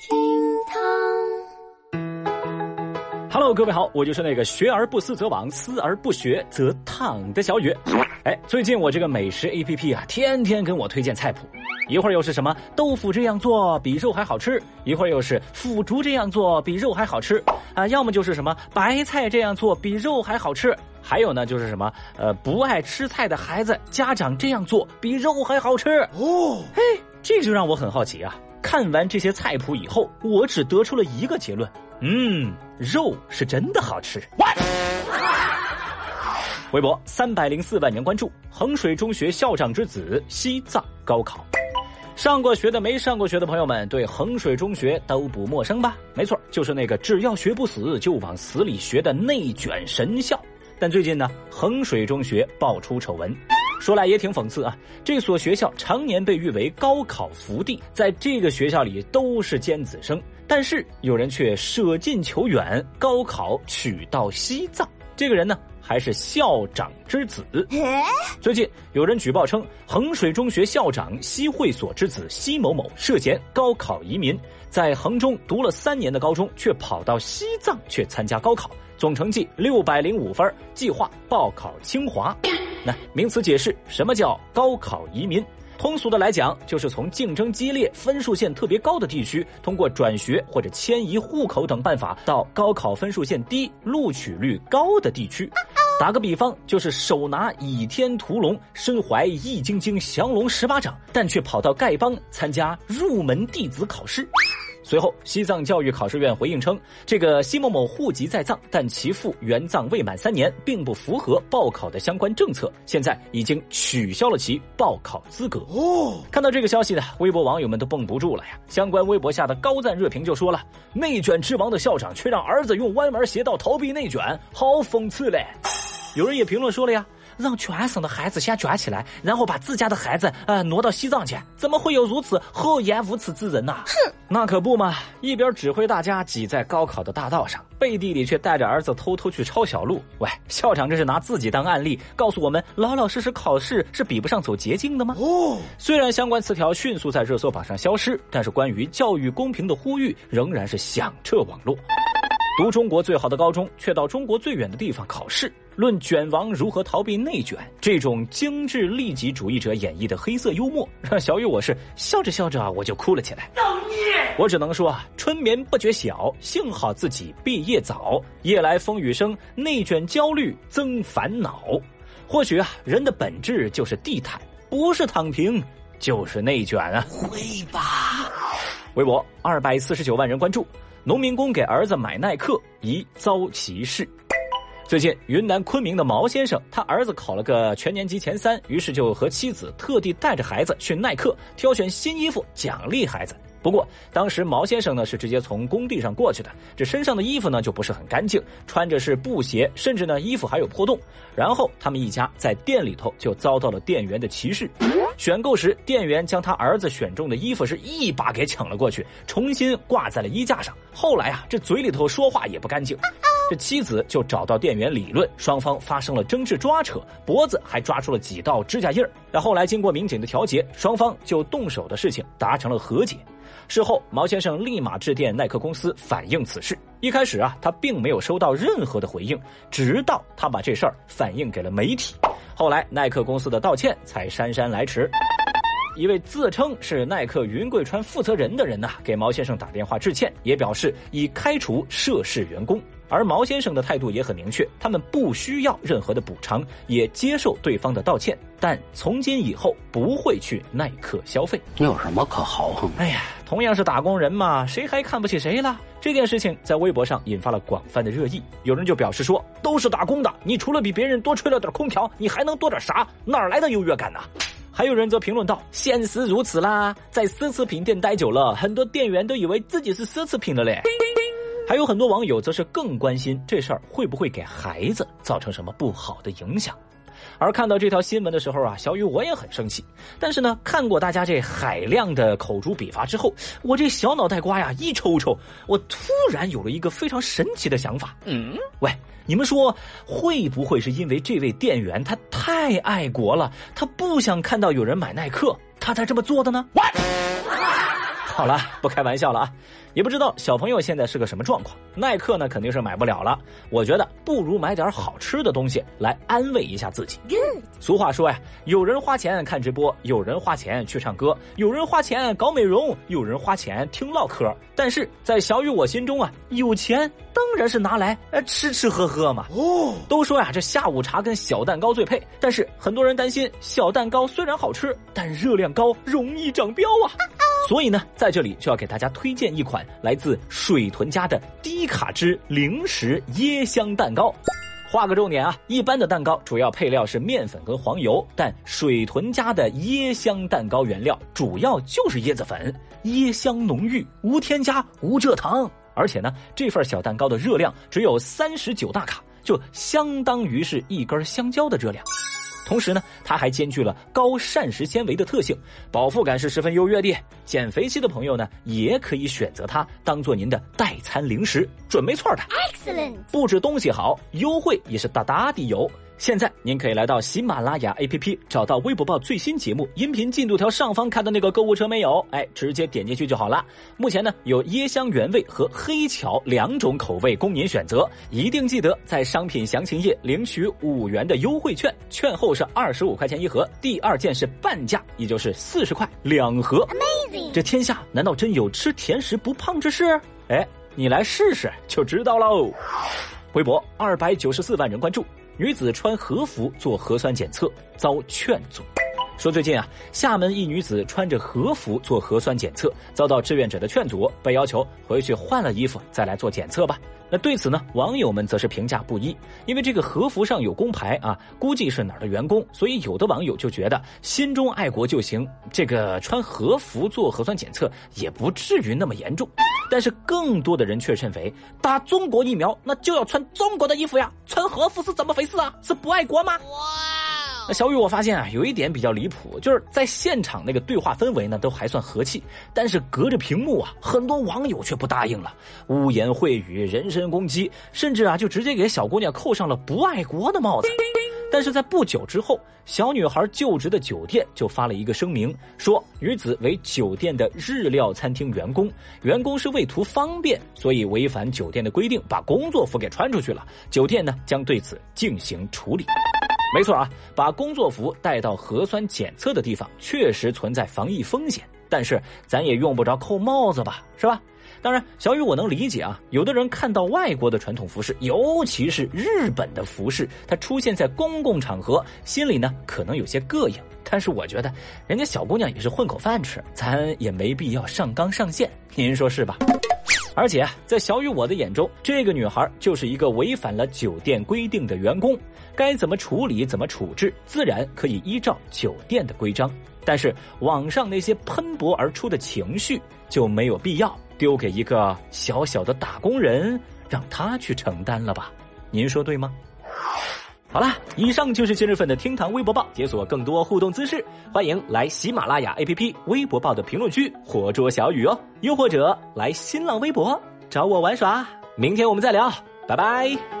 厅堂，Hello，各位好，我就是那个学而不思则罔，思而不学则躺的小雨。哎，最近我这个美食 APP 啊，天天跟我推荐菜谱，一会儿又是什么豆腐这样做比肉还好吃，一会儿又是腐竹这样做比肉还好吃啊，要么就是什么白菜这样做比肉还好吃，还有呢就是什么呃不爱吃菜的孩子家长这样做比肉还好吃哦。嘿，这就让我很好奇啊。看完这些菜谱以后，我只得出了一个结论：嗯，肉是真的好吃。微博三百零四万人关注，衡水中学校长之子西藏高考。上过学的、没上过学的朋友们，对衡水中学都不陌生吧？没错，就是那个只要学不死就往死里学的内卷神校。但最近呢，衡水中学爆出丑闻。说来也挺讽刺啊！这所学校常年被誉为高考福地，在这个学校里都是尖子生，但是有人却舍近求远，高考取到西藏。这个人呢，还是校长之子。最近有人举报称，衡水中学校长西会所之子西某某涉嫌高考移民，在衡中读了三年的高中，却跑到西藏去参加高考，总成绩六百零五分，计划报考清华。那名词解释，什么叫高考移民？通俗的来讲，就是从竞争激烈、分数线特别高的地区，通过转学或者迁移户口等办法，到高考分数线低、录取率高的地区。打个比方，就是手拿《倚天屠龙》，身怀《易筋经》降龙十八掌，但却跑到丐帮参加入门弟子考试。随后，西藏教育考试院回应称，这个西某某户籍在藏，但其父援藏未满三年，并不符合报考的相关政策，现在已经取消了其报考资格。哦，看到这个消息呢，微博网友们都绷不住了呀！相关微博下的高赞热评就说了：“内卷之王的校长却让儿子用歪门邪道逃避内卷，好讽刺嘞！”有人也评论说了呀。让全省的孩子先卷起来，然后把自家的孩子呃挪到西藏去，怎么会有如此厚颜无耻之人呢？哼，那可不嘛！一边指挥大家挤在高考的大道上，背地里却带着儿子偷偷去抄小路。喂，校长这是拿自己当案例，告诉我们老老实实考试是比不上走捷径的吗？哦，虽然相关词条迅速在热搜榜上消失，但是关于教育公平的呼吁仍然是响彻网络。读中国最好的高中，却到中国最远的地方考试。论卷王如何逃避内卷，这种精致利己主义者演绎的黑色幽默，让小雨我是笑着笑着我就哭了起来。造孽！我只能说啊，春眠不觉晓，幸好自己毕业早。夜来风雨声，内卷焦虑增烦恼。或许啊，人的本质就是地毯，不是躺平，就是内卷啊。会吧？微博二百四十九万人关注。农民工给儿子买耐克，疑遭歧视。最近，云南昆明的毛先生，他儿子考了个全年级前三，于是就和妻子特地带着孩子去耐克挑选新衣服，奖励孩子。不过，当时毛先生呢是直接从工地上过去的，这身上的衣服呢就不是很干净，穿着是布鞋，甚至呢衣服还有破洞。然后他们一家在店里头就遭到了店员的歧视。选购时，店员将他儿子选中的衣服是一把给抢了过去，重新挂在了衣架上。后来啊，这嘴里头说话也不干净，这妻子就找到店员理论，双方发生了争执抓扯，脖子还抓出了几道指甲印儿。那后来经过民警的调解，双方就动手的事情达成了和解。事后，毛先生立马致电耐克公司反映此事。一开始啊，他并没有收到任何的回应，直到他把这事儿反映给了媒体。后来，耐克公司的道歉才姗姗来迟。一位自称是耐克云贵川负责人的人呐，给毛先生打电话致歉，也表示已开除涉事员工。而毛先生的态度也很明确，他们不需要任何的补偿，也接受对方的道歉，但从今以后不会去耐克消费。你有什么可豪横？哎呀，同样是打工人嘛，谁还看不起谁了？这件事情在微博上引发了广泛的热议，有人就表示说，都是打工的，你除了比别人多吹了点空调，你还能多点啥？哪来的优越感呢？还有人则评论道：“现实如此啦，在奢侈品店待久了，很多店员都以为自己是奢侈品了嘞。”还有很多网友则是更关心这事儿会不会给孩子造成什么不好的影响。而看到这条新闻的时候啊，小雨我也很生气。但是呢，看过大家这海量的口诛笔伐之后，我这小脑袋瓜呀一抽抽，我突然有了一个非常神奇的想法。嗯，喂，你们说会不会是因为这位店员他太爱国了，他不想看到有人买耐克，他才这么做的呢？好了，不开玩笑了啊！也不知道小朋友现在是个什么状况。耐克呢肯定是买不了了，我觉得不如买点好吃的东西来安慰一下自己。俗话说呀，有人花钱看直播，有人花钱去唱歌，有人花钱搞美容，有人花钱听唠嗑。但是在小雨我心中啊，有钱当然是拿来呃吃吃喝喝嘛。哦，都说呀，这下午茶跟小蛋糕最配。但是很多人担心，小蛋糕虽然好吃，但热量高，容易长膘啊。所以呢，在这里就要给大家推荐一款来自水豚家的低卡脂零食椰香蛋糕。画个重点啊，一般的蛋糕主要配料是面粉和黄油，但水豚家的椰香蛋糕原料主要就是椰子粉，椰香浓郁，无添加，无蔗糖。而且呢，这份小蛋糕的热量只有三十九大卡，就相当于是一根香蕉的热量。同时呢，它还兼具了高膳食纤维的特性，饱腹感是十分优越的。减肥期的朋友呢，也可以选择它当做您的代餐零食，准没错的。Excellent，不止东西好，优惠也是大大的有。现在您可以来到喜马拉雅 APP，找到微博报最新节目音频进度条上方看到那个购物车没有？哎，直接点进去就好了。目前呢有椰香原味和黑巧两种口味供您选择，一定记得在商品详情页领取五元的优惠券，券后是二十五块钱一盒，第二件是半价，也就是四十块两盒。Amazing！这天下难道真有吃甜食不胖之事？哎，你来试试就知道喽。微博二百九十四万人关注。女子穿和服做核酸检测遭劝阻，说最近啊，厦门一女子穿着和服做核酸检测，遭到志愿者的劝阻，被要求回去换了衣服再来做检测吧。那对此呢，网友们则是评价不一，因为这个和服上有工牌啊，估计是哪儿的员工，所以有的网友就觉得心中爱国就行，这个穿和服做核酸检测也不至于那么严重。但是更多的人却认为，打中国疫苗那就要穿中国的衣服呀，穿和服是怎么回事啊？是不爱国吗？哇！那小雨，我发现啊，有一点比较离谱，就是在现场那个对话氛围呢都还算和气，但是隔着屏幕啊，很多网友却不答应了，污言秽语、人身攻击，甚至啊就直接给小姑娘扣上了不爱国的帽子。但是在不久之后，小女孩就职的酒店就发了一个声明，说女子为酒店的日料餐厅员工，员工是为图方便，所以违反酒店的规定，把工作服给穿出去了。酒店呢将对此进行处理。没错啊，把工作服带到核酸检测的地方，确实存在防疫风险，但是咱也用不着扣帽子吧，是吧？当然，小雨我能理解啊。有的人看到外国的传统服饰，尤其是日本的服饰，它出现在公共场合，心里呢可能有些膈应。但是我觉得，人家小姑娘也是混口饭吃，咱也没必要上纲上线，您说是吧？而且在小雨我的眼中，这个女孩就是一个违反了酒店规定的员工，该怎么处理怎么处置，自然可以依照酒店的规章。但是网上那些喷薄而出的情绪就没有必要。丢给一个小小的打工人，让他去承担了吧？您说对吗？好啦，以上就是今日份的厅堂微博报，解锁更多互动姿势，欢迎来喜马拉雅 APP 微博报的评论区活捉小雨哦，又或者来新浪微博找我玩耍。明天我们再聊，拜拜。